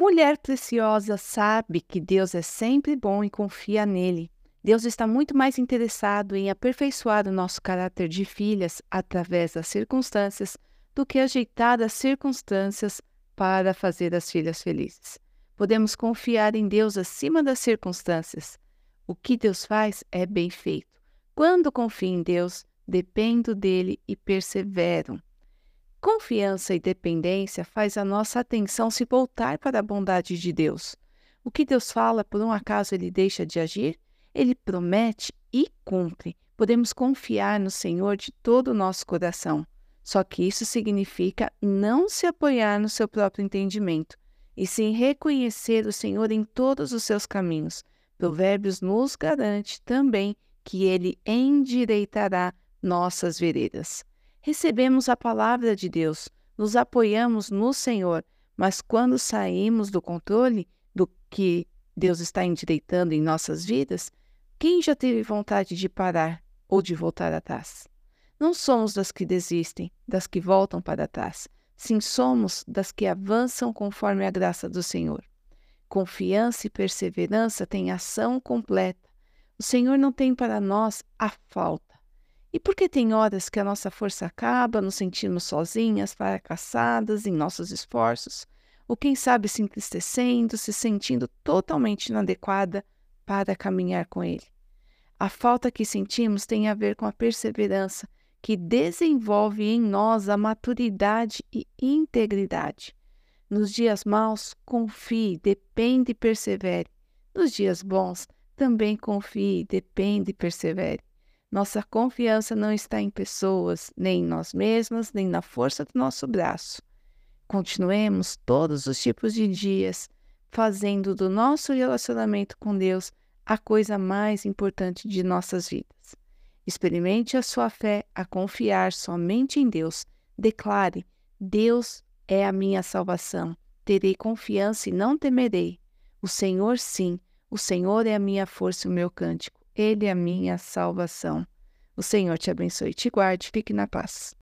Mulher preciosa sabe que Deus é sempre bom e confia nele. Deus está muito mais interessado em aperfeiçoar o nosso caráter de filhas através das circunstâncias do que ajeitar as circunstâncias para fazer as filhas felizes. Podemos confiar em Deus acima das circunstâncias. O que Deus faz é bem feito. Quando confio em Deus, dependo dele e persevero. Confiança e dependência faz a nossa atenção se voltar para a bondade de Deus. O que Deus fala, por um acaso ele deixa de agir? Ele promete e cumpre. Podemos confiar no Senhor de todo o nosso coração. Só que isso significa não se apoiar no seu próprio entendimento, e sim reconhecer o Senhor em todos os seus caminhos. Provérbios nos garante também que ele endireitará nossas veredas. Recebemos a palavra de Deus, nos apoiamos no Senhor, mas quando saímos do controle do que Deus está endireitando em nossas vidas, quem já teve vontade de parar ou de voltar atrás? Não somos das que desistem, das que voltam para trás. Sim, somos das que avançam conforme a graça do Senhor. Confiança e perseverança têm ação completa. O Senhor não tem para nós a falta. E porque tem horas que a nossa força acaba, nos sentimos sozinhas, fracassadas em nossos esforços, ou quem sabe se entristecendo, se sentindo totalmente inadequada para caminhar com Ele. A falta que sentimos tem a ver com a perseverança que desenvolve em nós a maturidade e integridade. Nos dias maus, confie, depende e persevere. Nos dias bons, também confie, depende e persevere. Nossa confiança não está em pessoas, nem em nós mesmas, nem na força do nosso braço. Continuemos todos os tipos de dias fazendo do nosso relacionamento com Deus a coisa mais importante de nossas vidas. Experimente a sua fé a confiar somente em Deus. Declare: Deus é a minha salvação. Terei confiança e não temerei. O Senhor, sim, o Senhor é a minha força e o meu cântico. Ele é a minha salvação. O Senhor te abençoe te guarde. Fique na paz.